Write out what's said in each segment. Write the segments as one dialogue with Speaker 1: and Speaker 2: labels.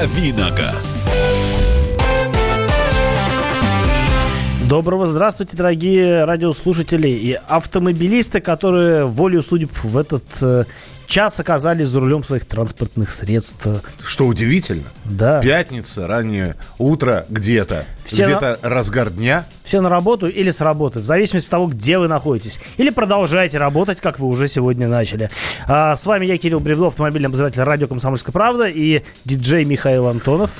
Speaker 1: «Давиногаз».
Speaker 2: Доброго здравствуйте, дорогие радиослушатели и автомобилисты, которые волю судеб в этот э, час оказались за рулем своих транспортных средств.
Speaker 3: Что удивительно.
Speaker 2: Да.
Speaker 3: Пятница, раннее утро где-то. Где-то разгар дня.
Speaker 2: Все на работу или с работы, в зависимости от того, где вы находитесь. Или продолжаете работать, как вы уже сегодня начали. А, с вами я, Кирилл Бревдо, автомобильный обозреватель радио «Комсомольская правда» и диджей Михаил Антонов.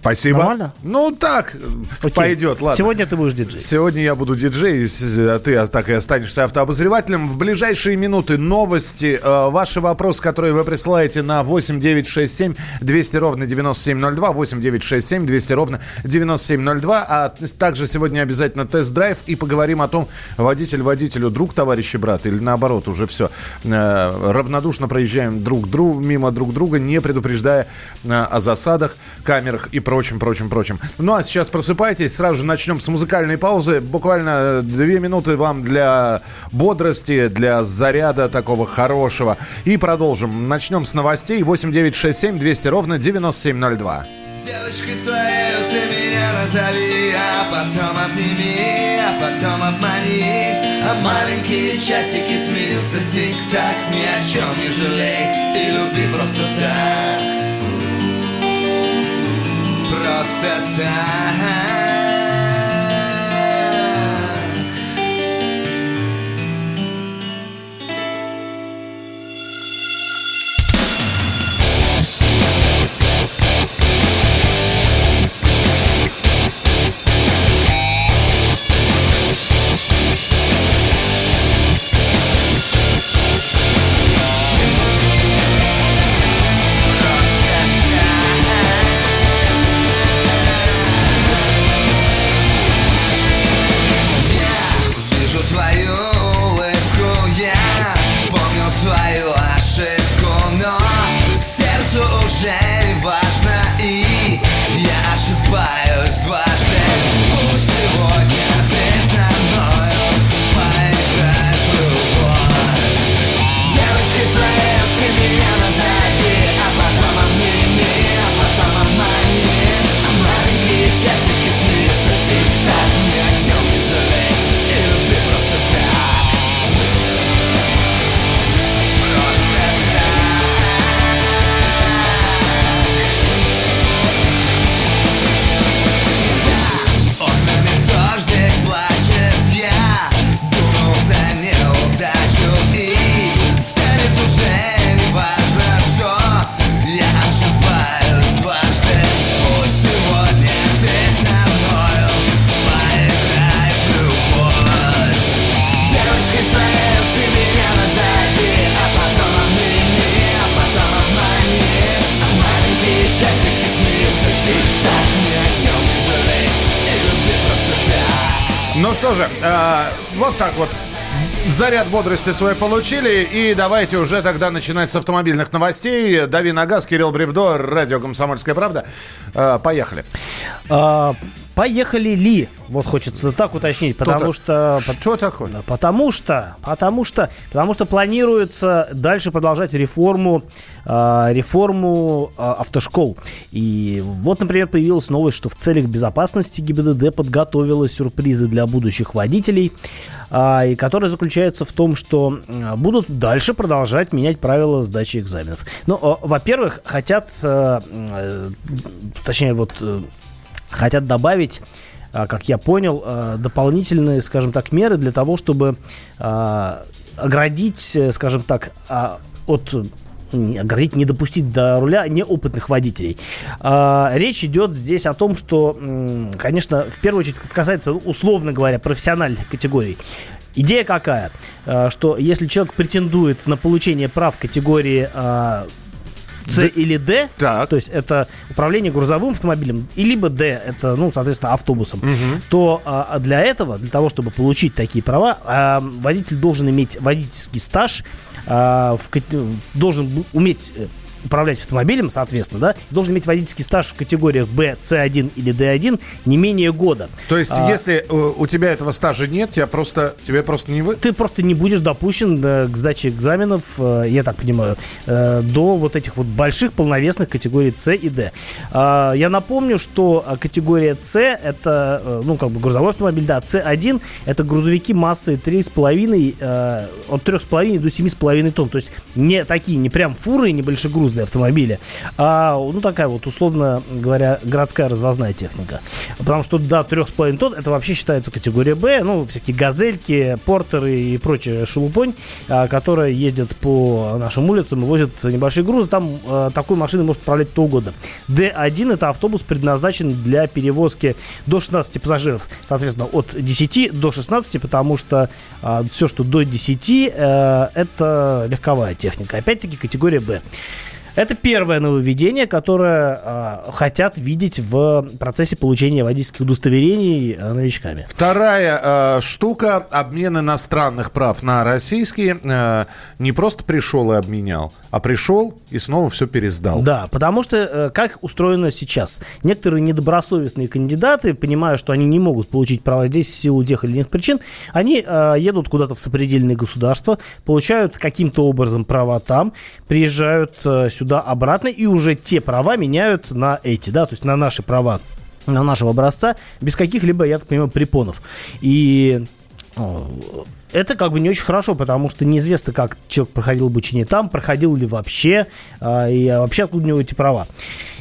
Speaker 3: Спасибо.
Speaker 2: Нормально?
Speaker 3: Ну, так,
Speaker 2: Окей.
Speaker 3: пойдет, ладно.
Speaker 2: Сегодня ты будешь диджей.
Speaker 3: Сегодня я буду диджей, а ты так и останешься автообозревателем. В ближайшие минуты новости. Э, Ваши вопросы, которые вы присылаете на 8967 200 ровно 9702, 8967 200 ровно 9702. А также сегодня обязательно тест-драйв и поговорим о том, водитель водителю друг, товарищ и брат, или наоборот, уже все. Э, Равнодушно проезжаем друг другу, мимо друг друга, не предупреждая э, о засадах, камерах и прочим, прочим, прочим. Ну а сейчас просыпайтесь, сразу же начнем с музыкальной паузы. Буквально две минуты вам для бодрости, для заряда такого хорошего. И продолжим. Начнем с новостей. 8967 200 ровно 9702.
Speaker 4: Девочкой своей ты меня назови, а потом обними, а потом обмани. А маленькие часики смеются тик-так, ни о чем не жалей и люби просто так. Просто так. Вижу
Speaker 3: вот так вот. Заряд бодрости свой получили. И давайте уже тогда начинать с автомобильных новостей. Дави на газ, Кирилл Бревдо, радио «Комсомольская правда». Э, поехали.
Speaker 2: А, поехали ли? Вот хочется так уточнить, потому
Speaker 3: так-
Speaker 2: что...
Speaker 3: Что такое?
Speaker 2: Да, Потому что, потому что, потому что планируется дальше продолжать реформу, а, реформу а, автошкол. И вот, например, появилась новость, что в целях безопасности ГИБДД подготовила сюрпризы для будущих водителей, а, и которые заключаются в том, что будут дальше продолжать менять правила сдачи экзаменов. Ну, а, во-первых, хотят, а, э, точнее, вот э, хотят добавить а, как я понял, а, дополнительные, скажем так, меры для того, чтобы а, оградить, э, скажем так, от оградить, не допустить до руля неопытных водителей. Речь идет здесь о том, что, конечно, в первую очередь касается, условно говоря, профессиональных категорий. Идея какая? Что если человек претендует на получение прав категории а, С или Д,
Speaker 3: Так.
Speaker 2: то есть это управление грузовым автомобилем, и либо Д, это, ну, соответственно, автобусом, то а, для этого, для того, чтобы получить такие права, а, водитель должен иметь водительский стаж, а, в должен уметь э, управлять автомобилем, соответственно, да, должен иметь водительский стаж в категориях B, C1 или D1 не менее года.
Speaker 3: То есть,
Speaker 2: А,
Speaker 3: если э, у тебя этого стажа нет, тебя просто, тебе просто не вы...
Speaker 2: ты просто не будешь допущен э, к сдаче экзаменов, э, я так понимаю, до вот этих вот больших полновесных категорий С и Д. А, Я напомню, что категория С это, ну, как бы грузовой автомобиль, да, С1 это грузовики массой 3,5, э, от 3,5 до 7,5 тонн. То есть не такие, не прям фуры, не большегрузные автомобили, а, ну, такая вот, условно говоря, городская развозная техника. Потому что до 3,5 тонн это вообще считается категория Б, ну, всякие газельки, портеры и прочая шелупонь, а, которая ездит по нашим улицам и возит небольшие грузы. Там а, такой машиной может управлять кто угодно. D1 это автобус предназначен для перевозки до 16 пассажиров. Соответственно, от 10 до 16, потому что все, что до 10, э, это легковая техника. Опять-таки категория Б. Это первое нововведение, которое а, хотят видеть в процессе получения водительских удостоверений а, новичками.
Speaker 3: Вторая э, штука обмен иностранных прав на российские э, не просто пришел и обменял, а пришел и снова все пересдал.
Speaker 2: Да, потому что э, как устроено сейчас? Некоторые недобросовестные кандидаты, понимая, что они не могут получить права здесь в силу тех или иных причин, они э, едут куда-то в сопредельные государства, получают каким-то образом права там, приезжают э, сюда обратно и уже те права меняют на эти, да, то есть на наши права на нашего образца без каких-либо, я так понимаю, препонов. И это как бы не очень хорошо, потому что неизвестно, как человек проходил обучение там, проходил ли вообще, а, и вообще откуда у него эти права.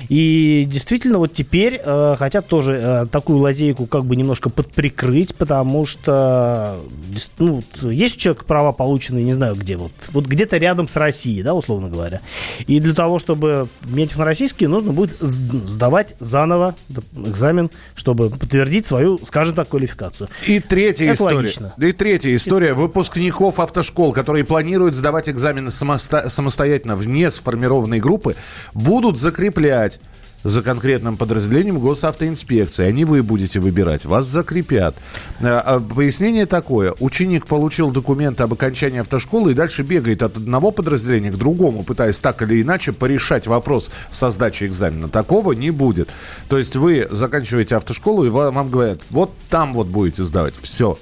Speaker 2: И действительно, вот теперь э, хотят тоже э, такую лазейку как бы немножко подприкрыть, потому что ну, есть у человека права полученные, не знаю где, вот, вот где-то рядом с Россией, да, условно говоря. И для того, чтобы иметь их на российские, нужно будет сд- сдавать заново экзамен, чтобы подтвердить свою, скажем так, квалификацию.
Speaker 3: И третья
Speaker 2: Это
Speaker 3: история.
Speaker 2: логично.
Speaker 3: И третья история выпускников автошкол, которые планируют сдавать экзамены самоста- самостоятельно вне сформированной группы, будут закреплять за конкретным подразделением госавтоинспекции. Они вы будете выбирать. Вас закрепят. Э, а Пояснение такое. Ученик получил документы об окончании автошколы и дальше бегает от одного подразделения к другому, пытаясь так или иначе порешать вопрос со сдачей экзамена. Такого не будет. То есть вы заканчиваете автошколу и ва- вам говорят, вот там вот будете сдавать. Все.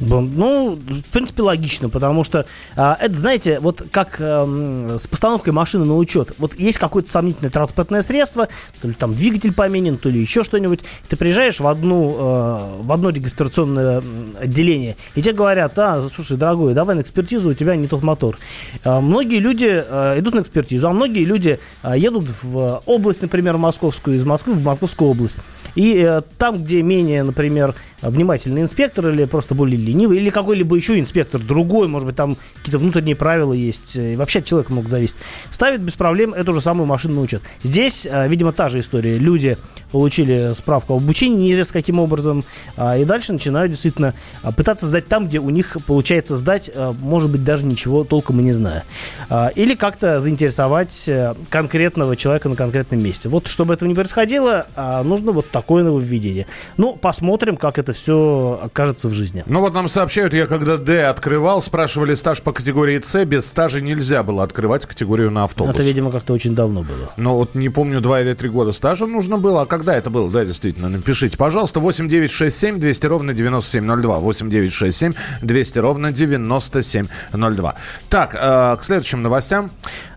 Speaker 2: Ну, в принципе, логично, потому что а, это, знаете, вот как эм, с постановкой машины на учет. Вот есть какое-то сомнительное транспортное средство, то ли там двигатель поменен, то ли еще что-нибудь. Ты приезжаешь в, одну, э, в одно регистрационное отделение, и тебе говорят, а, слушай, дорогой, давай на экспертизу, у тебя не тот мотор. А, многие люди э, идут на экспертизу, а многие люди э, едут в область, например, московскую, из Москвы в Московскую область. И э, там, где менее, например, внимательный инспектор или просто более ленивый, или какой-либо еще инспектор, другой, может быть, там какие-то внутренние правила есть, э, и вообще от человека могут зависеть, ставит без проблем эту же самую машину на учет. Здесь, э, видимо, та же история. Люди получили справку об обучении, неизвестно каким образом, а, и дальше начинают действительно а, пытаться сдать там, где у них получается сдать, а, может быть, даже ничего толком и не зная. Или как-то заинтересовать э, конкретного человека на конкретном месте. Вот, чтобы этого не происходило, нужно вот такое нововведение. Ну, посмотрим, как это все окажется в жизни.
Speaker 3: Ну вот нам сообщают, я когда D открывал, спрашивали стаж по категории С, без стажа нельзя было открывать категорию на автобус.
Speaker 2: Это, видимо, как-то очень давно было.
Speaker 3: Ну вот не помню, два или три года стажа нужно было. А когда это было? Да, действительно, напишите, пожалуйста, 8967 200 ровно 9702. 8967 200 ровно 9702. Так, э, к следующим новостям.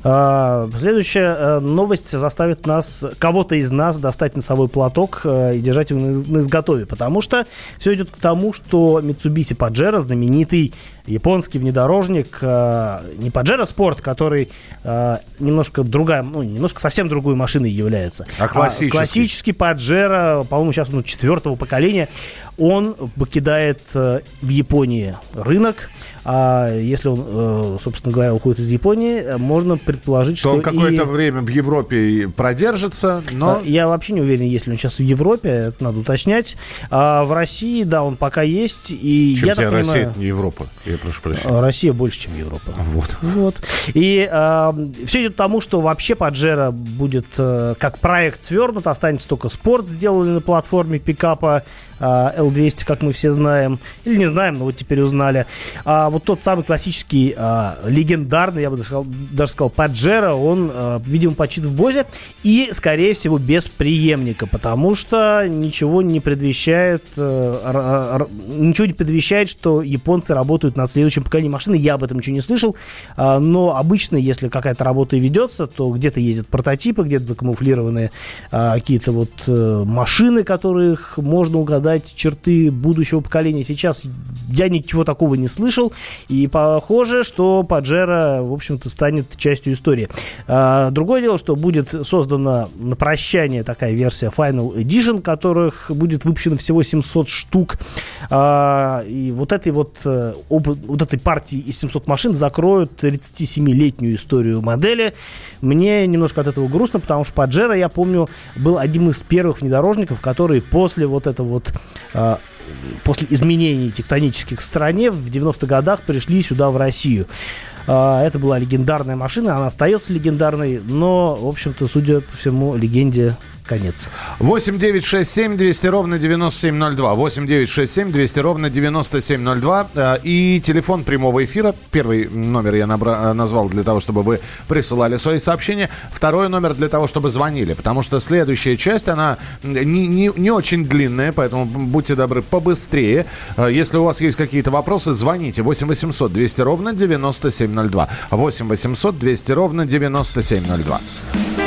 Speaker 2: А, Следующая э, новость заставит нас, кого-то из нас, достать носовой платок э, и держать его на на изготове, потому что все идет к тому, что Mitsubishi Pajero, знаменитый японский внедорожник, э, не Pajero Sport, который э, немножко другая, ну, немножко совсем другой машиной является.
Speaker 3: А классический?
Speaker 2: классический Pajero, по-моему, сейчас он четвертого поколения, он покидает э, в Японии рынок, а если он, э, собственно говоря, уходит из Японии, можно предположить,
Speaker 3: То
Speaker 2: что
Speaker 3: он какое-то
Speaker 2: и-
Speaker 3: время в Европе продержится, но...
Speaker 2: а, Я вообще не уверен, есть ли он сейчас в Европе, это надо уточнять. А в России, да, он пока есть. И
Speaker 3: Чем
Speaker 2: я так
Speaker 3: Россия,
Speaker 2: понимаю,
Speaker 3: это не Европа? Я прошу прощения.
Speaker 2: а, Россия больше, чем Европа.
Speaker 3: Вот.
Speaker 2: Вот. И все идет к тому, что вообще Паджеро будет э, как проект свернут, останется только спорт, сделанный на платформе пикапа э, L200, как мы все знаем. Или не знаем, но вот теперь узнали. А вот тот самый классический, а, легендарный, я бы даже сказал, даже сказал Паджеро, он, а, видимо, почит в Бозе. И, скорее всего, без преемника, потому что ничего не предвещает, а, ничего не предвещает, что японцы работают над следующим поколением машины. Я об этом ничего не слышал. А, но обычно, если какая-то работа и ведется, то где-то ездят прототипы, где-то закамуфлированные а, какие-то вот а, машины, которых можно угадать черты будущего поколения. Сейчас я ничего такого не слышал. И похоже, что Паджеро, в общем-то, станет частью истории. А, другое дело, что будет создана на прощание такая версия Final Edition, которых будет выпущено всего 700 штук. А, и вот этой вот, э, вот этой партии из 700 машин закроют 37-летнюю историю модели. Мне немножко от этого грустно, потому что Паджеро, я помню, был одним из первых внедорожников, который после вот этого вот а, после изменений тектонических в стране в 90-х годах пришли сюда, в Россию. А, это была легендарная машина, она остается легендарной, но, в общем-то, судя по всему, легенде конец.
Speaker 3: 8 9 6 7 200 ровно 9702. 8 9 6 7 200 ровно 9702. Э, и телефон прямого эфира. Первый номер я набра- э, назвал для того, чтобы вы присылали свои сообщения. Второй номер для того, чтобы звонили. Потому что следующая часть, она не, не, не очень длинная, поэтому будьте добры, побыстрее. Э, если у вас есть какие-то вопросы, звоните. 8 800 200 ровно 9702. 8 800 200 ровно 9702.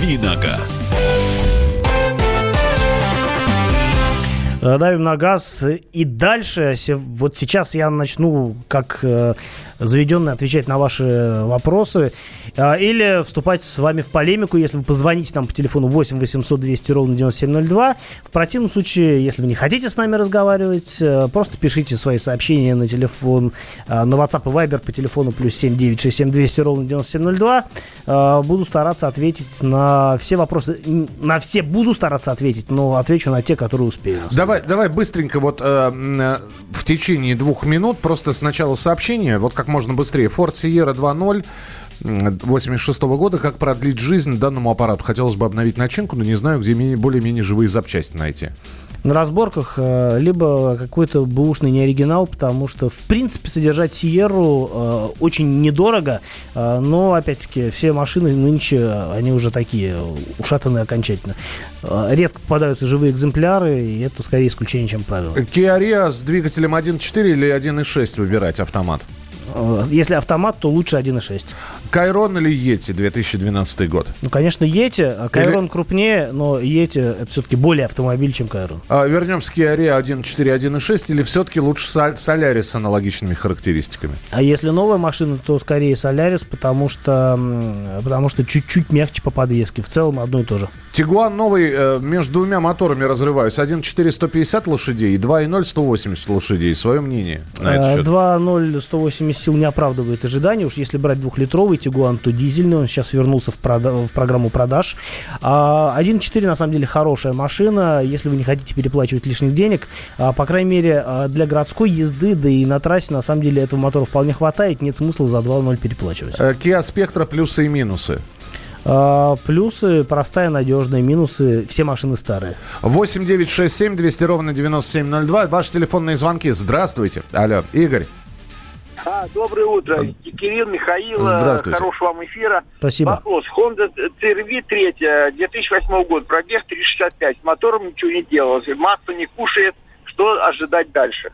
Speaker 1: Давиногаз.
Speaker 2: Э, давим на газ. И дальше, вот сейчас я начну, как э, заведенный, отвечать на ваши вопросы. Э, или вступать с вами в полемику, если вы позвоните нам по телефону 8 800 200 ровно 9702. В противном случае, если вы не хотите с нами разговаривать, просто пишите свои сообщения на телефон, на WhatsApp и Viber по телефону плюс 7 967 200 ровно 9702. Буду стараться ответить на все вопросы. На все буду стараться ответить, но отвечу на те, которые успею.
Speaker 3: Давай Давай, давай быстренько вот э, э в течение двух минут просто сначала сообщение, вот как можно быстрее. Ford Sierra 2.0 86 -го года. Как продлить жизнь данному аппарату? Хотелось бы обновить начинку, но не знаю, где более-менее живые запчасти найти
Speaker 2: на разборках, э, либо какой-то бэушный неоригинал, потому что, в принципе, содержать Сиеру э, очень недорого, э, но, опять-таки, все машины нынче, они уже такие ушатанные окончательно. Редко попадаются живые экземпляры, и это скорее исключение, чем правило.
Speaker 3: Kia Rio с двигателем 1.4 или 1.6 выбирать автомат?
Speaker 2: Э, если автомат, то лучше 1.6.
Speaker 3: Кайрон или Йети 2012 год?
Speaker 2: Ну, конечно, Йети. Кайрон или... крупнее, но Йети это все-таки более автомобиль, чем Кайрон.
Speaker 3: А, вернемся к Kia Rio 1.4, 1.6 или все-таки лучше Солярис с аналогичными характеристиками?
Speaker 2: А если новая машина, то скорее Солярис, потому что, потому что чуть-чуть мягче по подвеске. В целом одно и то же.
Speaker 3: Тигуан новый э, между двумя моторами разрываюсь. 1.4 150 лошадей, 2.0 180 лошадей. Свое мнение на этот счет?
Speaker 2: 2.0 180 сил не оправдывает ожидания. Уж если брать двухлитровый Тигуан, то дизельный. Он сейчас вернулся в, прода- в программу продаж. А 1.4 на самом деле хорошая машина. Если вы не хотите переплачивать лишних денег, а, по крайней мере, а, для городской езды, да и на трассе, на самом деле, этого мотора вполне хватает. Нет смысла за 2.0 переплачивать.
Speaker 3: Э, Kia Spectra плюсы и минусы.
Speaker 2: А, плюсы, простая, надежная. Минусы, все машины старые.
Speaker 3: 8 9 6 7 200 ровно 9702. Ваши телефонные звонки. Здравствуйте. Алло, Игорь.
Speaker 5: А, доброе утро. Кирилл, Михаил.
Speaker 3: Здравствуйте.
Speaker 5: Хорошего вам эфира.
Speaker 2: Спасибо.
Speaker 5: Вопрос. Honda CRV 3, 2008 год, пробег 365. С мотором ничего не делалось. Массу не кушает. Что ожидать дальше?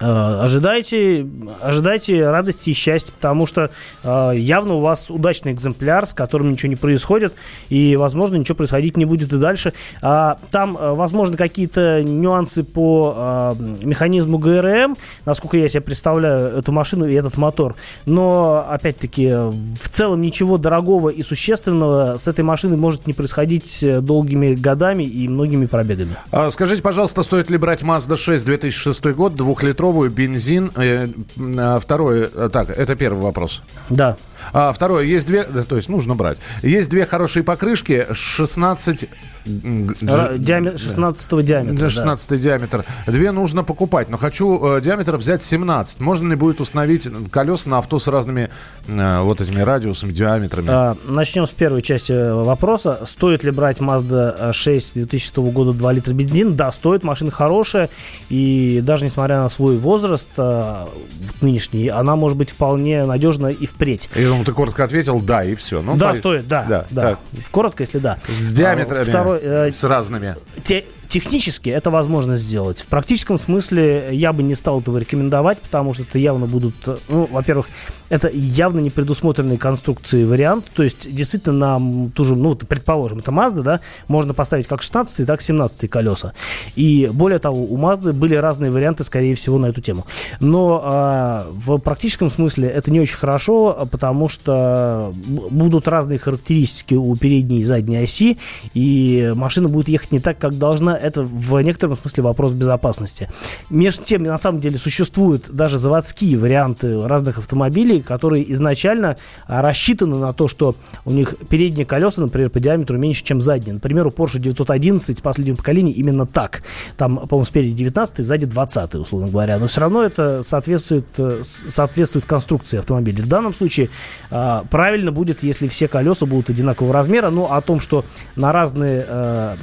Speaker 2: Э, Ожидайте, ожидайте радости и счастья, потому что э, явно у вас удачный экземпляр, с которым ничего не происходит, и, возможно, ничего происходить не будет и дальше. А, там, э, возможно, какие-то нюансы по э, механизму ГРМ, насколько я себе представляю эту машину и этот мотор. Но, опять-таки, в целом ничего дорогого и существенного с этой машиной может не происходить э, долгими годами и многими пробегами.
Speaker 3: А, Скажите, пожалуйста, стоит ли брать Mazda 6 2006 год, двухлитровую, бензин? Э, Второе, э, так, это первый вопрос.
Speaker 2: Да.
Speaker 3: А второе, есть две, да, то есть нужно брать. Есть две хорошие покрышки, 16... м, г-
Speaker 2: Ра-
Speaker 3: ж-
Speaker 2: диаме- 16 диаметра.
Speaker 3: Да,
Speaker 2: да.
Speaker 3: 16 диаметр. Две нужно покупать, но хочу э, диаметр взять 17. Можно ли будет установить колеса на авто с разными э, вот этими радиусами, диаметрами?
Speaker 2: А, Начнем с первой части э, вопроса. Стоит ли брать Mazda 6 2006 года 2 литра бензин? Да, стоит. Машина хорошая. И даже несмотря на свой возраст вот нынешний, она может быть вполне надежна и впредь.
Speaker 3: Я думаю, ты коротко ответил, да, и все. Ну,
Speaker 2: да,
Speaker 3: по-
Speaker 2: стоит, да.
Speaker 3: Да,
Speaker 2: да.
Speaker 3: так.
Speaker 2: Коротко, если да.
Speaker 3: С диаметрами,
Speaker 2: А, Второй, э,
Speaker 3: с разными.
Speaker 2: те- технически это возможно сделать. В практическом смысле я бы не стал этого рекомендовать, потому что это явно будут, э, ну, во-первых, это явно не предусмотренные конструкции вариант. То есть, действительно, нам ту же, ну, предположим, это Mazda, да, можно поставить как 16 так и 17 колеса. И более того, у Mazda были разные варианты, скорее всего, на эту тему. Но а, в практическом смысле это не очень хорошо, потому что будут разные характеристики у передней и задней оси, и машина будет ехать не так, как должна. Это в некотором смысле вопрос безопасности. Между тем, на самом деле, существуют даже заводские варианты разных автомобилей, которые изначально а, рассчитаны на то, что у них передние колеса, например, по диаметру меньше, чем задние. Например, у Porsche 911 последнего поколения именно так. Там, по-моему, спереди 19, сзади 20, условно говоря. Но все равно это соответствует, э, соответствует конструкции автомобиля. В данном случае а, правильно будет, если все колеса будут одинакового размера. Но о том, что на разные, э,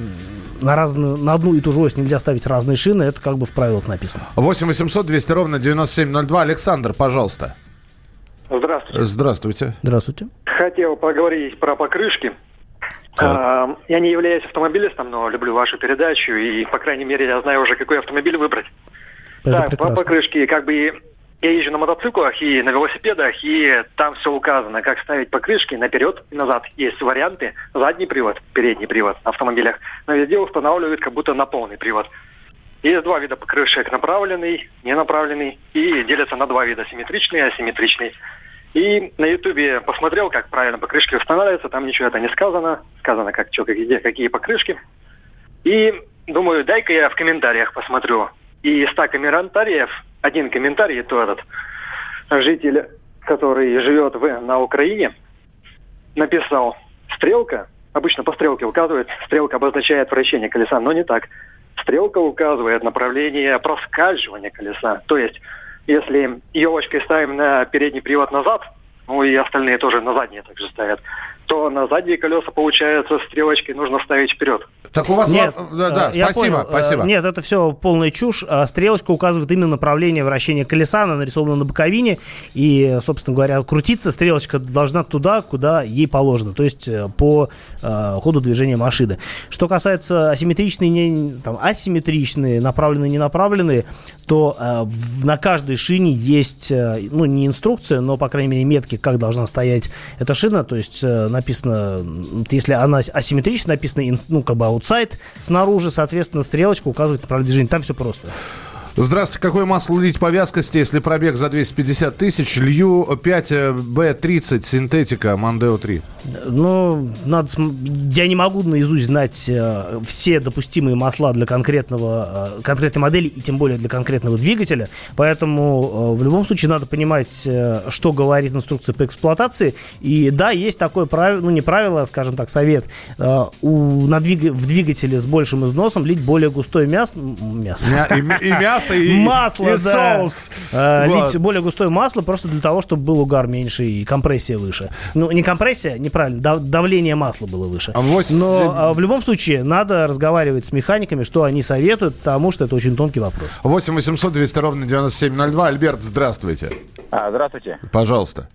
Speaker 2: на разную, на одну и ту же ось нельзя ставить разные шины, это как бы в правилах написано.
Speaker 3: 8 800 200 ровно 9702. Александр, пожалуйста.
Speaker 5: Здравствуйте.
Speaker 3: Здравствуйте.
Speaker 2: Здравствуйте.
Speaker 5: Хотел поговорить про покрышки. А, Я не являюсь автомобилистом, но люблю вашу передачу, и, по крайней мере, я знаю уже, какой автомобиль выбрать.
Speaker 2: Это
Speaker 5: так, по
Speaker 2: прекрасно.
Speaker 5: покрышке, как бы я езжу на мотоциклах и на велосипедах, и там все указано, как ставить покрышки наперед и назад. Есть варианты, задний привод, передний привод на автомобилях, но везде устанавливают как будто на полный привод. Есть два вида покрышек, направленный, ненаправленный, и делятся на два вида, симметричный и асимметричный. И на ютубе посмотрел, как правильно покрышки устанавливаются, там ничего это не сказано, сказано как что, где, какие покрышки. И думаю, дай-ка я в комментариях посмотрю. И из 100 комментариев, один комментарий, то этот житель, который живет в, на Украине, написал «Стрелка», обычно по стрелке указывает, стрелка обозначает вращение колеса, но не так. Стрелка указывает направление проскальзывания колеса. То есть, если елочкой ставим на передний привод назад, ну и остальные тоже на задние также ставят, то на задние колеса, получается, стрелочкой нужно ставить вперед.
Speaker 3: Так у вас...
Speaker 2: Нет,
Speaker 3: да, да,
Speaker 2: э, я
Speaker 3: спасибо,
Speaker 2: понял. Э,
Speaker 3: спасибо.
Speaker 2: Нет, это все полная чушь. А Стрелочка указывает именно направление вращения колеса, она нарисована на боковине, и, собственно говоря, крутиться стрелочка должна туда, куда ей положено, то есть э, по э, ходу движения машины. Что касается асимметричные, не, там, асимметричные, направленные, не направленные, то э, на каждой шине есть, э, ну, не инструкция, но, по крайней мере, метки, как должна стоять эта шина, то есть э, написано, если она асимметрична, написано, инс- ну, как бы аутсайд снаружи, соответственно, стрелочка указывает направление движения, там все просто.
Speaker 3: Здравствуйте. Какое масло лить по вязкости, если пробег за 250 тысяч? Лью 5Б30 синтетика Мандео 3.
Speaker 2: Ну, надо, я не могу наизусть знать э, все допустимые масла для конкретного, э, конкретной модели и тем более для конкретного двигателя. Поэтому э, в любом случае надо понимать, э, что говорит инструкция по эксплуатации. И да, есть такое правило, ну не правило, а, скажем так, совет. Э, у, на двиг- в двигателе с большим износом лить более густое мясо. мясо.
Speaker 3: Мя- И, и мясо, и,
Speaker 2: масло,
Speaker 3: и
Speaker 2: да.
Speaker 3: соус.
Speaker 2: Э,
Speaker 3: Вот.
Speaker 2: Лить более густое масло просто для того, чтобы был угар меньше и компрессия выше. Ну, не компрессия, неправильно, дав- давление масла было выше.
Speaker 3: А восемь-
Speaker 2: Но а, в любом случае надо разговаривать с механиками, что они советуют, потому что это очень тонкий вопрос.
Speaker 3: 8 800 200 ровно 9702. Альберт, здравствуйте.
Speaker 6: А, здравствуйте.
Speaker 3: Пожалуйста.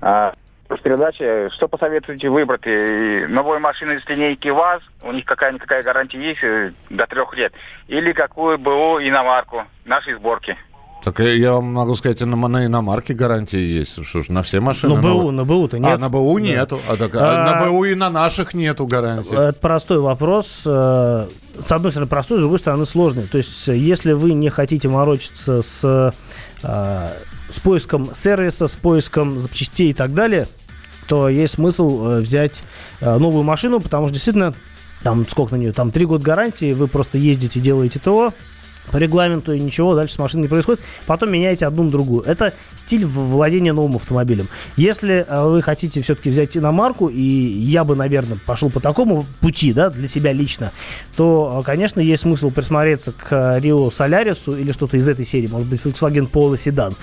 Speaker 6: А, в передаче, что посоветуете выбрать? э, Новую машину из линейки ВАЗ, у них какая-никакая гарантия есть э, до трех лет, или какую БУ иномарку нашей сборки?
Speaker 3: Так я- я вам могу сказать, и на, на иномарке гарантии есть. Что ж, на все машины.
Speaker 2: На БУ, на БУ-то нет.
Speaker 3: А, на БУ
Speaker 2: Да.
Speaker 3: нету. А, так, а
Speaker 2: А,
Speaker 3: на БУ и на наших нету гарантии.
Speaker 2: Это простой вопрос. Э, С одной стороны простой, с другой стороны сложный. То есть, э, если вы не хотите морочиться с, э, с поиском сервиса, с поиском запчастей и так далее, то есть смысл э, взять э, новую машину, потому что действительно там сколько на нее, там три года гарантии, вы просто ездите, делаете ТО, по регламенту и ничего дальше с машиной не происходит. Потом меняете одну на другую. Это стиль владения новым автомобилем. Если э, вы хотите все-таки взять иномарку, и я бы, наверное, пошел по такому пути, да, для себя лично, то, э, конечно, есть смысл присмотреться к э, Rio Солярису или что-то из этой серии, может быть, Volkswagen Polo седан,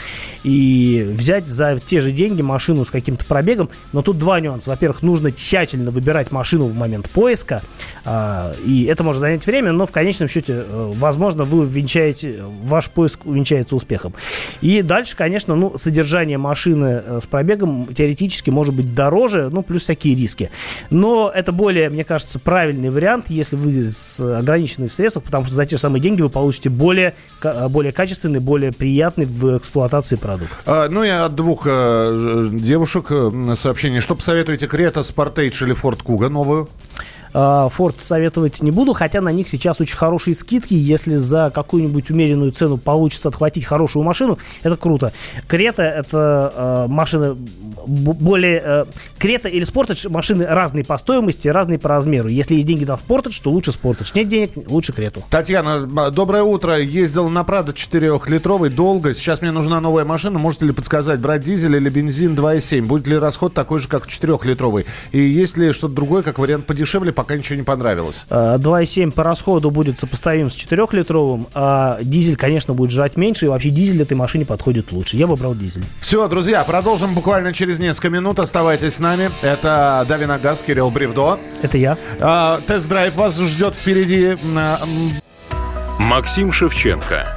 Speaker 2: и взять за те же деньги машину с каким-то пробегом. Но тут два нюанса. Во-первых, нужно тщательно выбирать машину в момент поиска, а, и это может занять время, но в конечном счете, э, возможно, вы венчаете, ваш поиск увенчается успехом. И дальше, конечно, ну, содержание машины э, с пробегом теоретически может быть дороже, ну, плюс всякие риски. Но это более, мне кажется, правильный вариант, если вы ограничены в средствах, потому что за те же самые деньги вы получите более, ка- более качественный, более приятный в эксплуатации продукт.
Speaker 3: А, ну и от двух э, девушек э, сообщение. Что посоветуете, Крета, Спортейдж или Форд Куга новую?
Speaker 2: А, Форд советовать не буду, хотя на них сейчас очень хорошие скидки. Если за какую-нибудь умеренную цену получится отхватить хорошую машину, это круто. Крета это э, машины б- более... э, Крета или Спортедж машины разные по стоимости, разные по размеру. Если есть деньги на Спортедж, то лучше Спортедж. Нет денег, лучше Крету.
Speaker 3: Татьяна, доброе утро. Ездил на Прадо 4-литровый долго. Сейчас мне нужна новая машина. Можете ли подсказать, брать дизель или бензин 2,7? Будет ли расход такой же, как 4-литровый? И есть ли что-то другое, как вариант подешевле, пока ничего не понравилось?
Speaker 2: Э, 2,7 по расходу будет сопоставим с 4-литровым, а дизель, конечно, будет жрать меньше, и вообще дизель этой машине подходит лучше. Я бы брал дизель.
Speaker 3: Все, друзья, продолжим буквально через несколько минут. Оставайтесь с нами. Это Дави на газ, Кирилл Бревдо.
Speaker 2: Это я.
Speaker 3: А, тест-драйв вас ждет впереди. А,
Speaker 1: Максим Шевченко.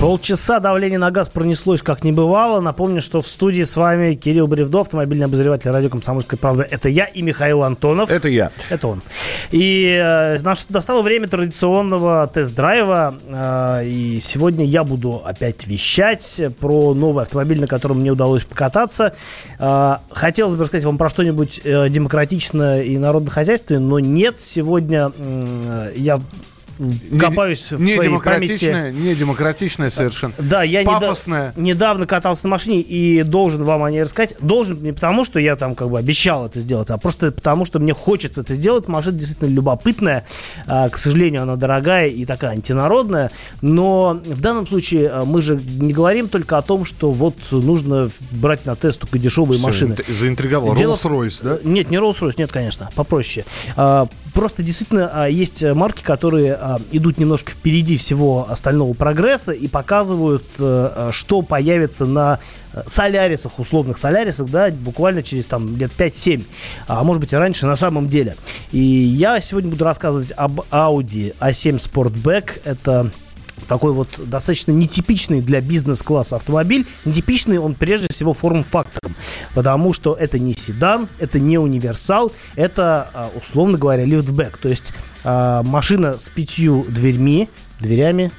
Speaker 2: Полчаса давление на газ пронеслось как не бывало. Напомню, что в студии с вами Кирилл Бревдо, автомобильный обозреватель радио «Комсомольская правда». Это я и Михаил Антонов.
Speaker 3: Это я.
Speaker 2: Это он. И э, наш, настало время традиционного тест-драйва. э, и сегодня я буду опять вещать про новый автомобиль, на котором мне удалось покататься. Э, хотелось бы рассказать вам про что-нибудь э, демократичное и народно-хозяйственное, но нет. Сегодня м, я копаюсь в
Speaker 3: не
Speaker 2: своей
Speaker 3: демократичная,
Speaker 2: памяти.
Speaker 3: не демократичная совершенно.
Speaker 2: Да, я
Speaker 3: Пафосная.
Speaker 2: недавно катался на машине и должен вам о ней рассказать. Должен не потому, что я там как бы обещал это сделать, а просто потому, что мне хочется это сделать. Машина действительно любопытная. А, к сожалению, она дорогая и такая антинародная. Но в данном случае а, мы же не говорим только о том, что вот нужно брать на тест только дешевые
Speaker 3: Всё,
Speaker 2: машины.
Speaker 3: инт- заинтриговал.
Speaker 2: Дело-
Speaker 3: Rolls-Royce, да?
Speaker 2: Нет, не Rolls-Royce, нет, конечно, попроще. А, Просто действительно а, есть э, марки, которые а, идут немножко впереди всего остального прогресса и показывают, э, э, что появится на э, солярисах, условных солярисах, да, буквально через там лет 5-7, а может быть и раньше на самом деле. И я сегодня буду рассказывать об Audi A7 Sportback. Это такой вот достаточно нетипичный для бизнес-класса автомобиль. Нетипичный он прежде всего форм-фактором, потому что это не седан, это не универсал, это, а, условно говоря, лифтбэк. То есть а, машина с пятью дверьми, дверями,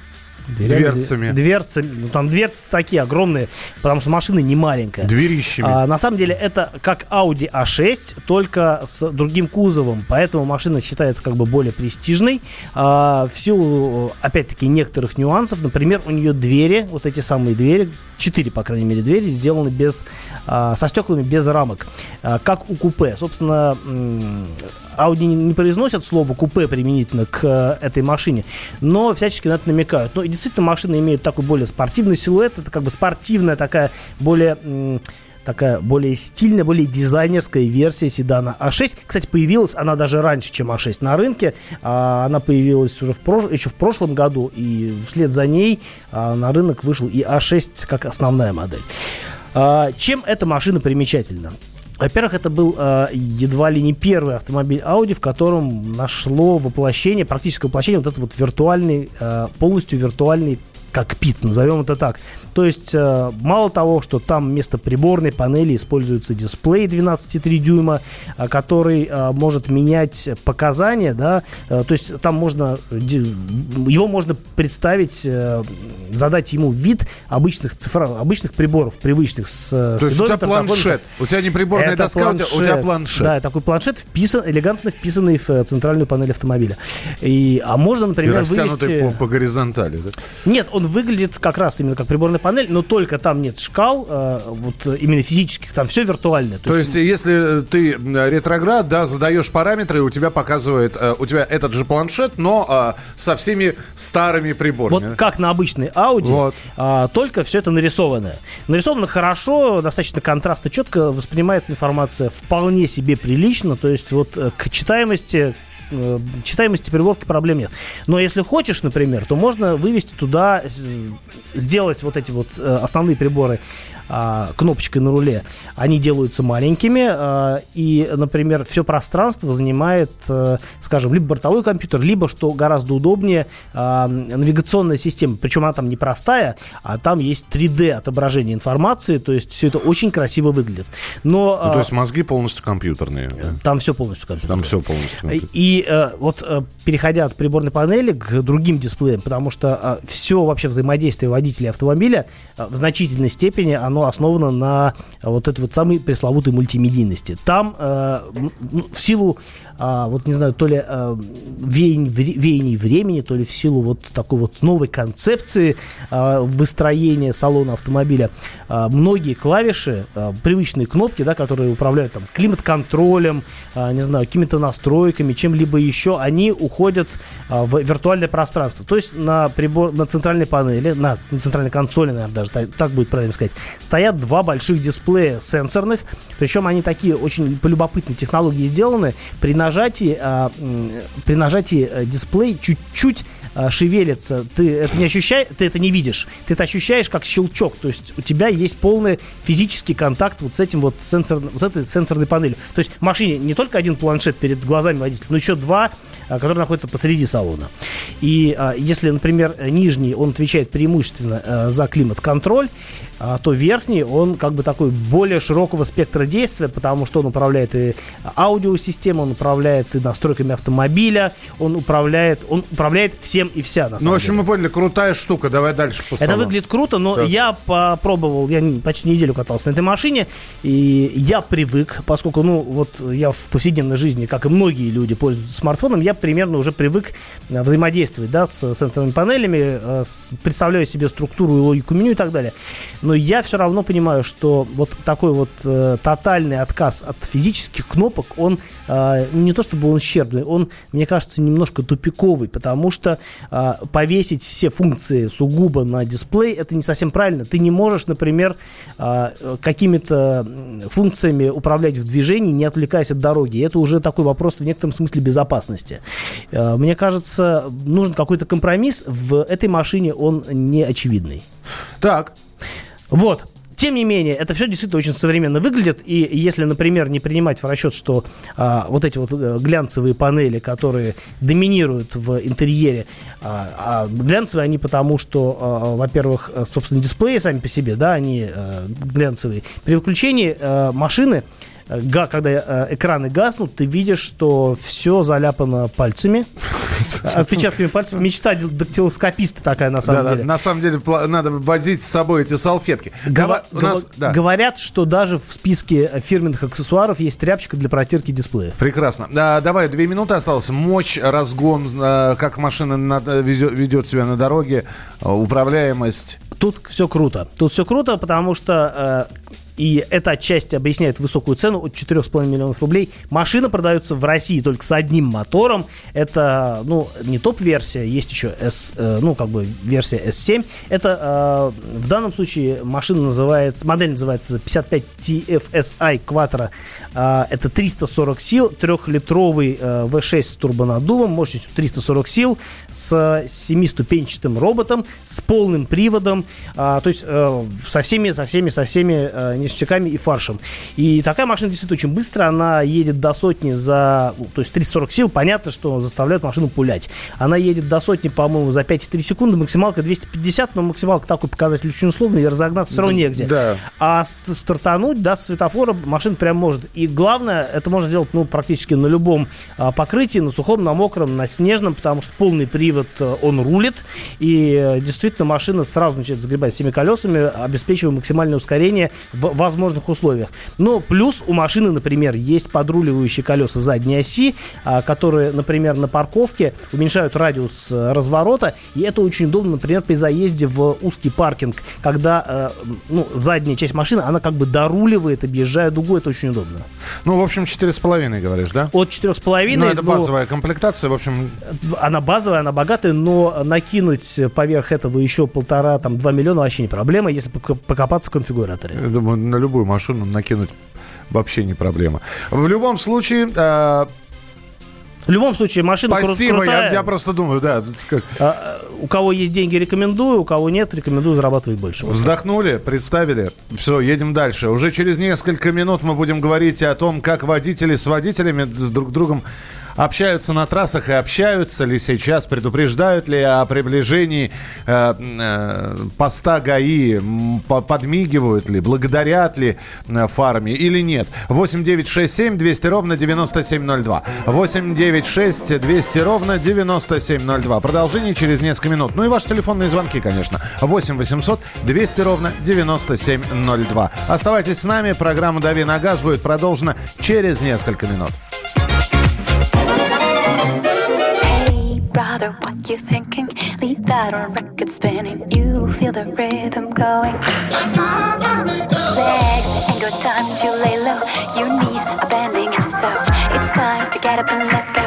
Speaker 2: дверями,
Speaker 3: Дверцами.
Speaker 2: Дверцами. Ну, там дверцы такие огромные, потому что машина не маленькая.
Speaker 3: Дверищами.
Speaker 2: А, на самом деле это как Audi A6, только с другим кузовом, поэтому машина считается как бы более престижной. А, в силу, опять-таки, некоторых нюансов, например, у нее двери, вот эти самые двери, четыре, по крайней мере, двери сделаны без, а, со стеклами без рамок, а, как у купе. Собственно, Audi не, произносят слово купе применительно к э, этой машине, но всячески на это намекают. Ну и действительно машина имеет такой более спортивный силуэт, это как бы спортивная такая более такая более стильная, более дизайнерская версия седана А6. Кстати, появилась она даже раньше, чем А6 на рынке. А, Она появилась уже в прош... еще в прошлом году, и вслед за ней а, на рынок вышел и А6 как основная модель. А, чем эта машина примечательна? Во-первых, это был э, едва ли не первый автомобиль Audi, в котором нашло воплощение, практическое воплощение вот этот вот виртуальный, э, полностью виртуальный кокпит, назовем это так. То есть э, мало того, что там вместо приборной панели используется дисплей 12,3 дюйма, э, который э, может менять показания, да, э, то есть там можно, его можно представить, э, задать ему вид обычных цифр, обычных приборов, привычных с э,
Speaker 3: То есть у тебя планшет. У тебя не приборная
Speaker 2: это
Speaker 3: доска, тебя- у тебя планшет.
Speaker 2: Да, такой планшет вписан, элегантно вписанный в э, центральную панель автомобиля. И, а можно,
Speaker 3: И
Speaker 2: например,
Speaker 3: растянутый
Speaker 2: вывести...
Speaker 3: по, по горизонтали. да?
Speaker 2: Нет, он выглядит как раз именно как приборная панель, но только там нет шкал, э, вот э, именно физических, там все виртуальное.
Speaker 3: То есть, если ты э, ретроград, да, задаешь параметры, у тебя показывает, э, у тебя этот же планшет, но э, со всеми старыми приборами.
Speaker 2: Вот как на обычной Audi,
Speaker 3: Вот.
Speaker 2: а, только все это нарисованное. Нарисовано хорошо, достаточно контрастно, четко воспринимается информация вполне себе прилично, то есть вот э, к читаемости э, читаемости приборки проблем нет. Но если хочешь, например, то можно вывести туда, э, сделать вот эти вот э, основные приборы кнопочкой на руле. Они делаются маленькими, а, и, например, все пространство занимает, э, скажем, либо бортовой компьютер, либо, что гораздо удобнее, а, навигационная система. Причем она там не простая, а там есть 3D отображение информации, то есть все это очень красиво выглядит. Но
Speaker 3: Ну,
Speaker 2: а,
Speaker 3: то есть мозги полностью компьютерные. да?
Speaker 2: там все полностью компьютер.
Speaker 3: Там все полностью компьютерное.
Speaker 2: И э, вот э, переходя от приборной панели к другим дисплеям, потому что все вообще взаимодействие водителя автомобиля в значительной степени оно основано на э, вот этой вот самой пресловутой мультимедийности. Там э, ну, в силу, а, вот не знаю, то ли э, веяний, веяний времени, то ли в силу вот такой вот новой концепции э, выстроения салона автомобиля, э, многие клавиши, э, привычные кнопки, да, которые управляют там климат-контролем, э, не знаю, какими-то настройками, чем-либо еще, они уходят э, в виртуальное пространство. То есть на прибор, на центральной панели, на, на центральной консоли, наверное, даже так, так будет правильно сказать, стоят два больших дисплея сенсорных, причем они такие очень по любопытной технологии сделаны. При нажатии, м, при нажатии э, дисплей чуть-чуть а, шевелится. Ты это не ощущаешь, ты это не видишь. Ты это ощущаешь как щелчок. То есть у тебя есть полный физический контакт вот с этим вот сенсор, вот этой сенсорной панелью. То есть в машине не только один планшет перед глазами водителя, но еще два, а, которые находятся посреди салона. И а, если, например, нижний, он отвечает преимущественно а, за климат-контроль, то верхний, он как бы такой более широкого спектра действия, потому что он управляет и аудиосистемой, он управляет и настройками автомобиля, он управляет, он управляет всем и вся, на самом
Speaker 3: Ну, в общем,
Speaker 2: деле.
Speaker 3: мы поняли, крутая штука. Давай дальше по
Speaker 2: Это
Speaker 3: салону.
Speaker 2: выглядит круто, но
Speaker 3: Так.
Speaker 2: я попробовал, я почти неделю катался на этой машине, и я привык, поскольку, ну, вот я в повседневной жизни, как и многие люди, пользуются смартфоном, я примерно уже привык э, взаимодействовать, да, с сенсорными панелями, э, представляю себе структуру и логику меню и так далее. Но я все равно понимаю, что вот такой вот э, тотальный отказ от физических кнопок, он э, не то чтобы он ущербный, он, мне кажется, немножко тупиковый, потому что э, повесить все функции сугубо на дисплей, это не совсем правильно. Ты не можешь, например, э, какими-то функциями управлять в движении, не отвлекаясь от дороги. И это уже такой вопрос в некотором смысле безопасности. Э, Мне кажется, нужен какой-то компромисс. В этой машине он не очевидный.
Speaker 3: Так,
Speaker 2: Вот. Тем не менее, это все действительно очень современно выглядит. И если, например, не принимать в расчет, что а, вот эти вот э, глянцевые панели, которые доминируют в интерьере, а, а глянцевые они потому, что, а, во-первых, собственно, дисплеи сами по себе, да, они э, глянцевые. При выключении э, машины когда э, экраны гаснут, ты видишь, что все заляпано пальцами, отпечатками пальцев. Мечта дак- дактилоскописта такая, на самом
Speaker 3: да, да,
Speaker 2: деле.
Speaker 3: на самом деле надо возить с собой эти салфетки.
Speaker 2: Гова-
Speaker 3: у нас, да.
Speaker 2: Говорят, что даже в списке э, фирменных аксессуаров есть тряпочка для протирки дисплея.
Speaker 3: Прекрасно. А, давай, две минуты осталось. Мощь, разгон, а, как машина на- ведет себя на дороге, управляемость.
Speaker 2: Тут все круто. Тут все круто, потому что э, и это отчасти объясняет высокую цену от 4,5 миллионов рублей. Машина продается в России только с одним мотором. Это, ну, не топ-версия, есть еще S, э, ну, как бы версия S7. Это э, в данном случае машина называется, модель называется 55 TFSI Quattro. Э, это 340 сил, трехлитровый э, V6 с турбонаддувом, мощностью 340 сил, с семиступенчатым роботом, с полным приводом, э, то есть э, со всеми, со всеми, со всеми ништяками и фаршем. И такая машина действительно очень быстро, она едет до сотни за, ну, то есть 340 сил, понятно, что заставляет машину пулять. Она едет до сотни, по-моему, за 5,3 секунды, максималка 250, но максималка такой показатель очень условный, и разогнаться все равно негде.
Speaker 3: Да.
Speaker 2: А ст- стартануть, да, с светофора машина прям может. И главное, это можно делать, ну, практически на любом а, покрытии, на сухом, на мокром, на снежном, потому что полный привод, э, он рулит, и э, действительно машина сразу начинает загребать всеми колесами, обеспечивая максимальное ускорение в возможных условиях. Но плюс у машины, например, есть подруливающие колеса задней оси, а, которые, например, на парковке уменьшают радиус э, разворота, и это очень удобно, например, при заезде в узкий паркинг, когда э, ну, задняя часть машины, она как бы доруливает, объезжая дугу, это очень удобно.
Speaker 3: Ну, в общем, 4,5 говоришь, да?
Speaker 2: От 4,5
Speaker 3: Ну, это базовая комплектация, в общем,
Speaker 2: она базовая, она богатая, но накинуть поверх этого еще полтора, там, 2 миллиона вообще не проблема, если покопаться в конфигураторе.
Speaker 3: я думаю, на любую машину накинуть вообще не проблема. В любом случае, э,
Speaker 2: В любом случае, машина
Speaker 3: спасибо,
Speaker 2: крутая.
Speaker 3: я, я просто думаю, да,
Speaker 2: А, У кого есть деньги, рекомендую, у кого нет, рекомендую зарабатывать больше.
Speaker 3: Вздохнули, представили. Все, едем дальше. Уже через несколько минут мы будем говорить о том, как водители с водителями с друг другом общаются на трассах и общаются ли сейчас, предупреждают ли о приближении э, э, поста ГАИ, подмигивают ли, благодарят ли э, фарами или нет. 8 9 6 7 200 ровно 9702. 8 9 6 200 ровно 9702. Продолжение через несколько минут. Ну и ваши телефонные звонки, конечно. 8 800 200 ровно 9702. Оставайтесь с нами. Программа «Дави на газ» будет продолжена через несколько минут.
Speaker 7: Hey, brother, what you thinking? Leave that on record spinning. You feel the rhythm going. Legs ain't got time to lay low. Your knees are bending, so it's time to get up and let go.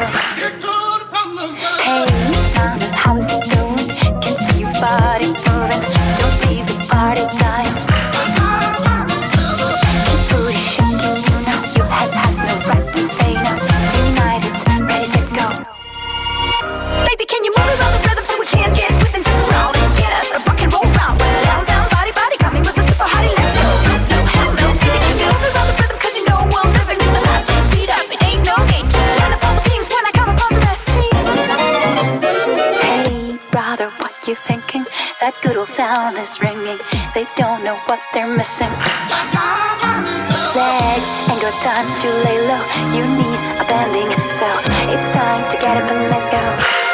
Speaker 7: Sound is ringing. They don't know what they're missing. Legs ain't got time to lay low. Your knees are bending, so it's time to get up and let go.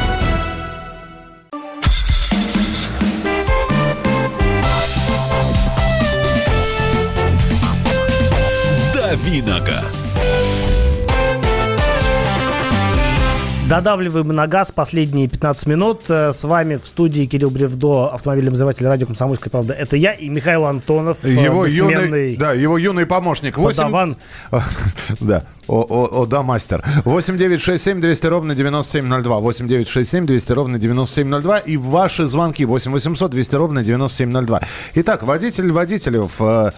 Speaker 2: Додавливаем на газ последние 15 минут. Э, С вами в студии Кирилл Бревдо, автомобильный обозреватель радио «Комсомольская правда». Это я и Михаил Антонов, э,
Speaker 3: Его юный, да, его юный помощник. Восемь-
Speaker 2: подаван.
Speaker 3: Да, о, о, о, да, мастер. 8 9 6 7 200 ровно 9702. 8 9 6 7 200 ровно 9702. И ваши звонки 8 800 200 ровно 9702. Итак, водитель водителев... э,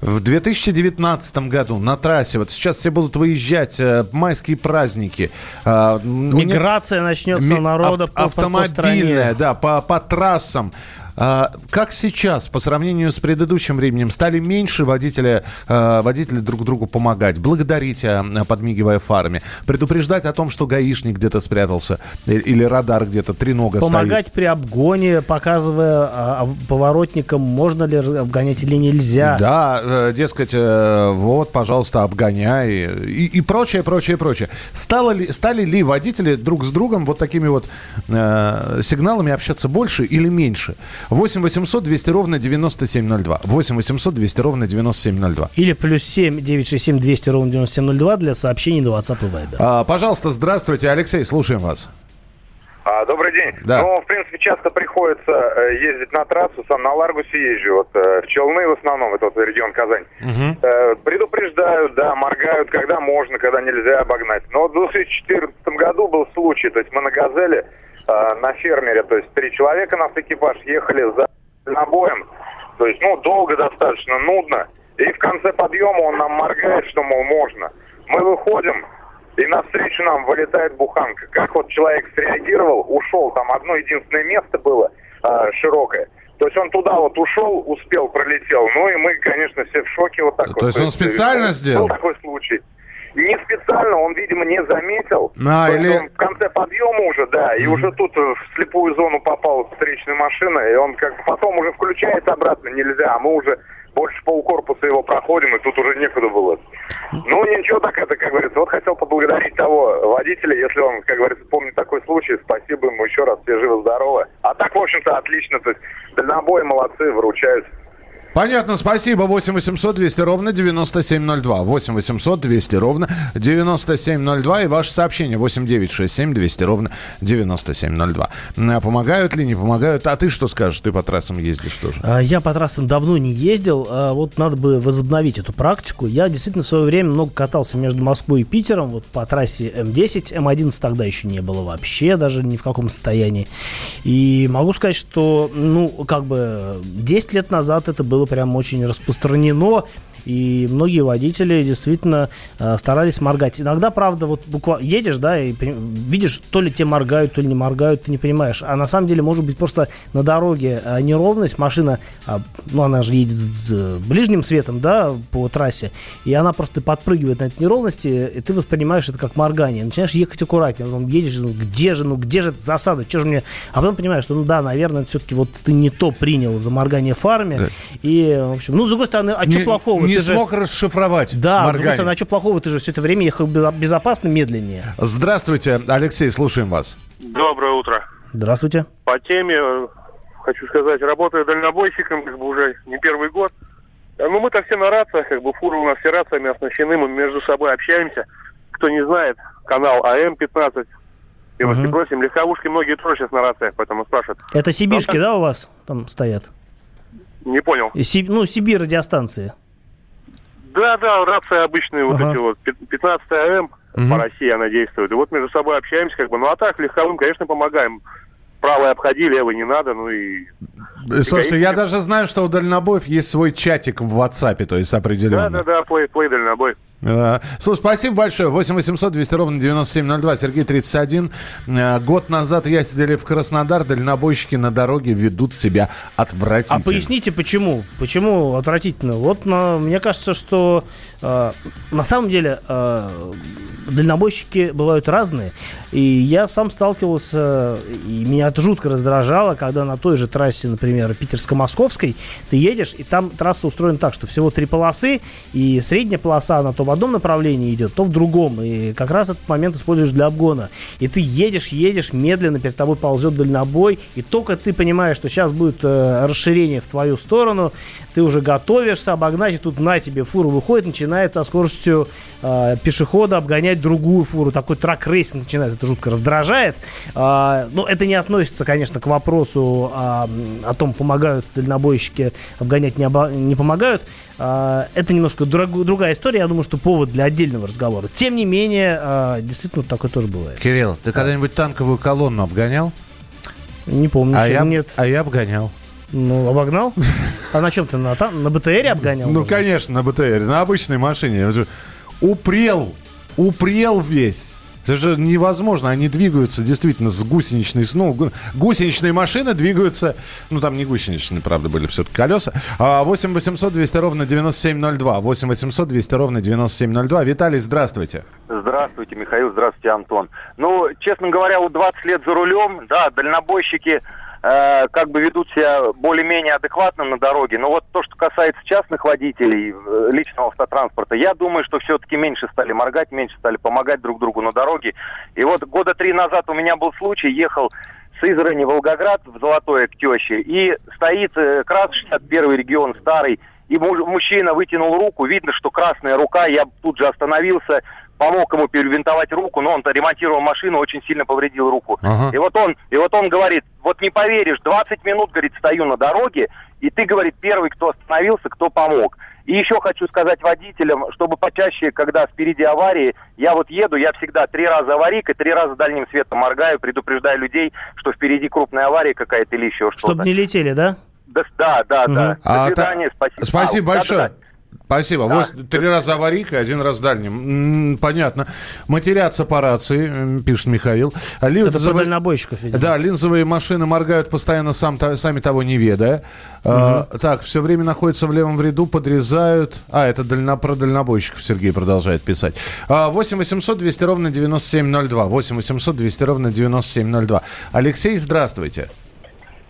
Speaker 3: в 2019 году на трассе, вот сейчас все будут выезжать, э, майские праздники. не-
Speaker 2: Миграция начнется
Speaker 3: Ми-
Speaker 2: народа
Speaker 3: ав-
Speaker 2: по, по- по
Speaker 3: автомобильная,
Speaker 2: стране.
Speaker 3: да, по, по трассам. А, как сейчас, по сравнению с предыдущим временем, стали меньше водители, э, водители друг другу помогать, благодарить, э, подмигивая фарами, предупреждать о том, что гаишник где-то спрятался или радар где-то тренога
Speaker 2: Помогать при обгоне, показывая а, а, поворотникам, можно ли обгонять или нельзя.
Speaker 3: Да, э, дескать, э, вот, пожалуйста, обгоняй и, и прочее, прочее, прочее. Стало ли, стали ли водители друг с другом вот такими вот э, сигналами общаться больше или меньше? 8 800 200 ровно 9702. 8 800 200 ровно 9702.
Speaker 2: Или плюс 7 967 200 ровно 9702 для сообщений на WhatsApp и Viber.
Speaker 3: А, пожалуйста, здравствуйте, Алексей, слушаем вас.
Speaker 8: А, добрый день.
Speaker 3: Да.
Speaker 8: Ну, в принципе, часто приходится э, ездить на трассу, сам на Ларгусе езжу, вот э, в Челны в основном, это вот регион Казань. Э, предупреждают, да, моргают, когда можно, когда нельзя обогнать. Но вот в 2014 году был случай, то есть мы на «Газели» э, на фермере, то есть три человека нас экипаж ехали за набоем, то есть, ну, долго достаточно, нудно. И в конце подъема он нам моргает, что, мол, можно. Мы выходим, и навстречу нам вылетает буханка. Как вот человек среагировал, ушел, там одно единственное место было а, широкое. То есть он туда вот ушел, успел, пролетел. Ну и мы, конечно, все в шоке вот так вот.
Speaker 3: То есть он специально
Speaker 8: был
Speaker 3: сделал?
Speaker 8: такой случай. Не специально, он, видимо, не заметил.
Speaker 3: А,
Speaker 8: То есть
Speaker 3: или-
Speaker 8: он в конце подъема уже, да, и уже тут э, в слепую зону попала встречная машина, и он как бы потом уже включается обратно, нельзя, а мы уже больше полкорпуса его проходим, и тут уже некуда было. Ну, ничего так это, как говорится, вот хотел поблагодарить того водителя, если он, как говорится, помнит такой случай, спасибо ему еще раз, все живы-здоровы. А так, в общем-то, отлично, то есть дальнобои молодцы, выручают.
Speaker 3: Понятно, спасибо. 8 800 200 ровно 9702. 8 800 200 ровно 9702. И ваше сообщение 8 967 200 ровно 9702. А Помогают ли, не помогают? А ты что скажешь? Ты по трассам ездишь тоже.
Speaker 2: А, Я по трассам давно не ездил, а вот надо бы возобновить эту практику. Я действительно в свое время много катался между Москвой и Питером, вот по трассе М10, М11 тогда еще не было вообще, даже ни в каком состоянии. И могу сказать, что, ну, как бы 10 лет назад это было прям очень распространено, и многие водители действительно э, старались моргать. Иногда, правда, вот буквально едешь, да, и видишь, то ли те моргают, то ли не моргают, ты не понимаешь. А на самом деле, может быть, просто на дороге э, неровность, машина, а, ну, она же едет с, ближним светом, да, по трассе, и она просто подпрыгивает на этой неровности, и ты воспринимаешь это как моргание. Начинаешь ехать аккуратнее, потом едешь, ну, где же, ну, где же эта засада, что же мне... А потом понимаешь, что, ну, да, наверное, все-таки вот ты не то принял за моргание фарами, и, в общем, ну, с другой стороны, а что
Speaker 3: Не-
Speaker 2: плохого?
Speaker 3: Не
Speaker 2: Ты же-
Speaker 3: смог расшифровать
Speaker 2: да, другой
Speaker 3: моргание.
Speaker 2: стороны, а что плохого? Ты же все это время ехал безо- безопасно, медленнее.
Speaker 3: Здравствуйте, Алексей, слушаем вас.
Speaker 9: Доброе утро.
Speaker 2: Здравствуйте.
Speaker 9: По теме э, хочу сказать, работаю дальнобойщиком как бы уже не первый год. А, Ну, мы-то все на рациях, как бы фуры у нас все рациями оснащены, мы между собой общаемся. Кто не знает, канал АМ-15, милости
Speaker 2: Мгм.
Speaker 9: просим, легковушки многие тоже сейчас на рациях, поэтому спрашивают.
Speaker 2: Это сибирские, да, у вас там стоят?
Speaker 9: Не понял.
Speaker 2: И Си- ну, Сибирь радиостанции.
Speaker 9: Да, да, рации обычные вот
Speaker 2: Ага.
Speaker 9: эти вот, пи- 15 АМ, по России она действует. И вот между собой общаемся, как бы, ну а так легковым, конечно, помогаем. Правый обходи, левый не надо, ну и...
Speaker 3: Э, Слушайте, я даже знаю, что у дальнобоев есть свой чатик в WhatsApp, то есть определенно.
Speaker 9: Да-да-да, плей, плей дальнобой.
Speaker 3: Э, Слушай, спасибо большое. 8 800 200 ровно 9702. Сергей 31. Э, Год назад ездили в Краснодар. Дальнобойщики на дороге ведут себя отвратительно.
Speaker 2: А поясните, почему? Почему отвратительно? Вот на- мне кажется, что э, на самом деле э, дальнобойщики бывают разные. И я сам сталкивался, и меня это жутко раздражало, когда на той же трассе, например, питерско-московской, ты едешь, и там трасса устроена так, что всего три полосы, и средняя полоса на том в одном направлении идет, то в другом. И как раз этот момент используешь для обгона. И ты едешь, едешь медленно, перед тобой ползет дальнобой, и только ты понимаешь, что сейчас будет э, расширение в твою сторону, ты уже готовишься обогнать, и тут на тебе фура выходит, начинает со скоростью э, пешехода обгонять другую фуру. Такой truck racing начинается, это жутко раздражает. А, но это не относится, конечно, к вопросу а, о том, помогают дальнобойщики обгонять, не, обо- не помогают. А, это немножко друг- другая история, я думаю, что повод для отдельного разговора. Тем не менее, а, действительно, такое тоже бывает.
Speaker 3: Кирилл, ты когда-нибудь танковую колонну обгонял?
Speaker 2: Не помню,
Speaker 3: А я,
Speaker 2: нет.
Speaker 3: а я обгонял.
Speaker 2: Ну, обогнал? А на чем ты? На, тан- на БТРе обгонял?
Speaker 3: Ну, конечно, на БТР, на обычной машине. Упрел, упрел весь. Это же невозможно. Они двигаются действительно с гусеничной... Ну, гу- гусеничные машины двигаются... Ну, там не гусеничные, правда, были все-таки колеса. А, 8 800 200 ровно 9702. 8 800 200 ровно 9702. Виталий, здравствуйте.
Speaker 10: Здравствуйте, Михаил, здравствуйте, Антон. Ну, честно говоря, вот 20 лет за рулем, да, дальнобойщики э, как бы ведут себя более-менее адекватно на дороге. Но вот то, что касается частных водителей, э, личного автотранспорта, я думаю, что все-таки меньше стали моргать, меньше стали помогать друг другу на дороге. И вот года три назад у меня был случай, ехал с Израни Волгоград в Золотое к теще, и стоит э, КРАС 61 регион старый, и муж- мужчина вытянул руку, видно, что красная рука, я тут же остановился, помог ему перевинтовать руку, но он-то ремонтировал машину, очень сильно повредил руку.
Speaker 11: Ага.
Speaker 10: И вот он, и вот он говорит, вот не поверишь, 20 минут, говорит, стою на дороге, и ты, говорит, первый, кто остановился, кто помог. И еще хочу сказать водителям, чтобы почаще, когда впереди аварии, я вот еду, я всегда три раза аварийка, три раза дальним светом моргаю, предупреждаю людей, что впереди крупная авария какая-то или еще что-то.
Speaker 2: Чтобы не летели, да?
Speaker 10: Да, да, да. да. До
Speaker 3: А,
Speaker 10: свидания,
Speaker 3: та-
Speaker 10: спасибо.
Speaker 3: Спасибо
Speaker 10: А,
Speaker 3: большое.
Speaker 10: да-да-да.
Speaker 3: Спасибо.
Speaker 10: Да.
Speaker 3: Вот три раза аварийка, один раз дальним. Понятно. Матерятся по рации, пишет Михаил. А
Speaker 2: Это про дальнобойщиков, видимо.
Speaker 3: Да, линзовые машины моргают постоянно, сам, то- сами того не ведая. А, так, все время находятся в левом ряду, подрезают. А, это дально, про дальнобойщиков Сергей продолжает писать. А, 8 800 200 ровно 9702. 8 800 200 ровно 9702. Алексей, здравствуйте.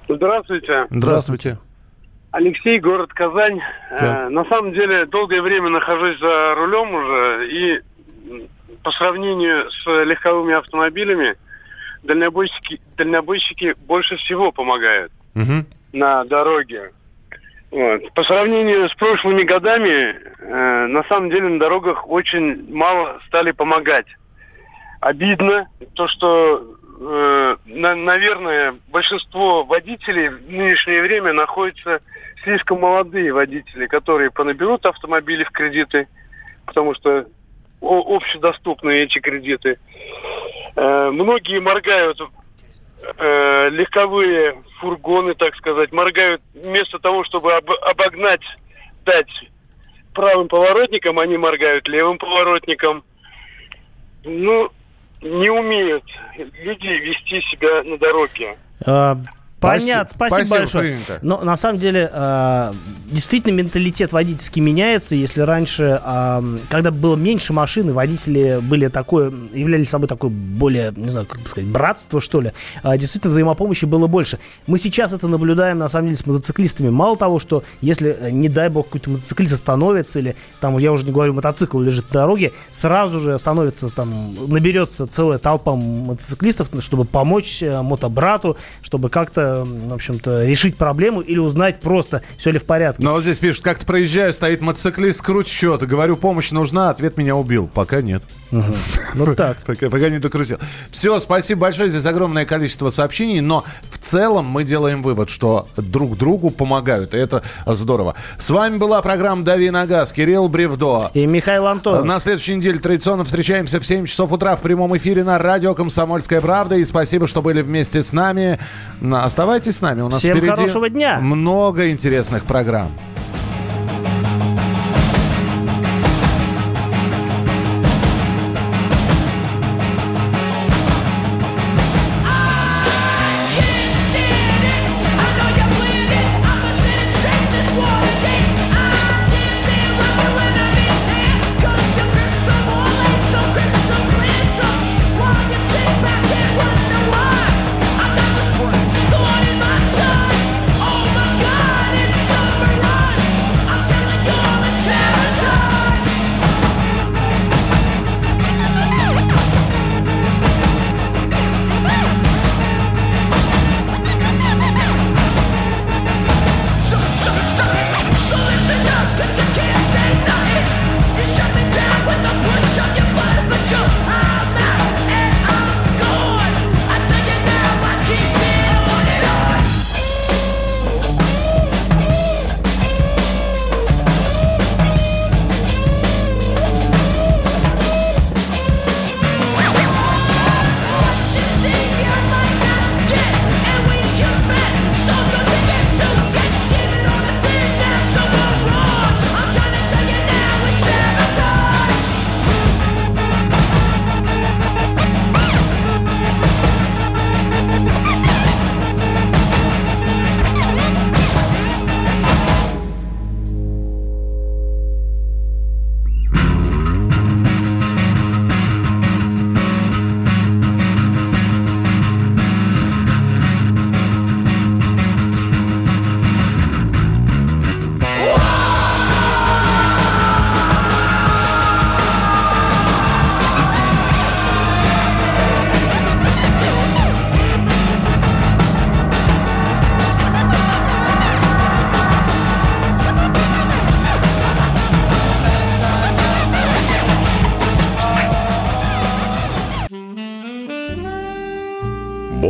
Speaker 12: Здравствуйте.
Speaker 3: Здравствуйте.
Speaker 12: Алексей, город Казань.
Speaker 3: Так.
Speaker 12: Э, на самом деле, долгое время нахожусь за рулем уже, и по сравнению с легковыми автомобилями, дальнобойщики, дальнобойщики больше всего помогают на дороге. Вот. По сравнению с прошлыми годами, э, на самом деле на дорогах очень мало стали помогать. Обидно то, что, э, на- наверное, большинство водителей в нынешнее время находятся слишком молодые водители, которые понаберут автомобили в кредиты, потому что общедоступны эти кредиты. Э, многие моргают э, легковые фургоны, так сказать, моргают вместо того, чтобы об- обогнать, дать правым поворотником, они моргают левым поворотником. Ну, не умеют люди вести себя на дороге.
Speaker 2: А, Понятно,
Speaker 12: Спасибо.
Speaker 2: спасибо, большое.
Speaker 12: принято.
Speaker 2: Но на самом деле а, действительно менталитет водительский меняется. Если раньше, а, когда было меньше машин, и водители были такое, являли собой такое более, не знаю, как бы сказать, братство, что ли, а, действительно взаимопомощи было больше. Мы сейчас это наблюдаем, на самом деле, с мотоциклистами. Мало того, что если, э, не дай бог, какой-то мотоциклист остановится, или там, я уже не говорю, мотоцикл лежит на дороге, сразу же становится там, наберется целая толпа мотоциклистов, чтобы помочь э, мотобрату, чтобы как-то, м, в общем-то, решить проблему или узнать просто, все ли в порядке.
Speaker 3: Но вот здесь пишут, как-то проезжаю, стоит мотоциклист, крут счет. Говорю, помощь нужна, ответ меня убил. Пока нет.
Speaker 2: Ну так.
Speaker 3: Пока, пока не докрутил. Все, спасибо большое. Здесь огромное количество сообщений, но в целом мы делаем вывод, что друг другу помогают. И это здорово. С вами была программа «Дави на газ». Кирилл Бревдо.
Speaker 2: И Михаил Антонов.
Speaker 3: На следующей неделе традиционно встречаемся в 7 часов утра в прямом эфире на радио «Комсомольская правда». И спасибо, что были вместе с нами. На- Оставайтесь с нами. У нас
Speaker 2: Всем
Speaker 3: впереди
Speaker 2: хорошего дня.
Speaker 3: много интересных программ.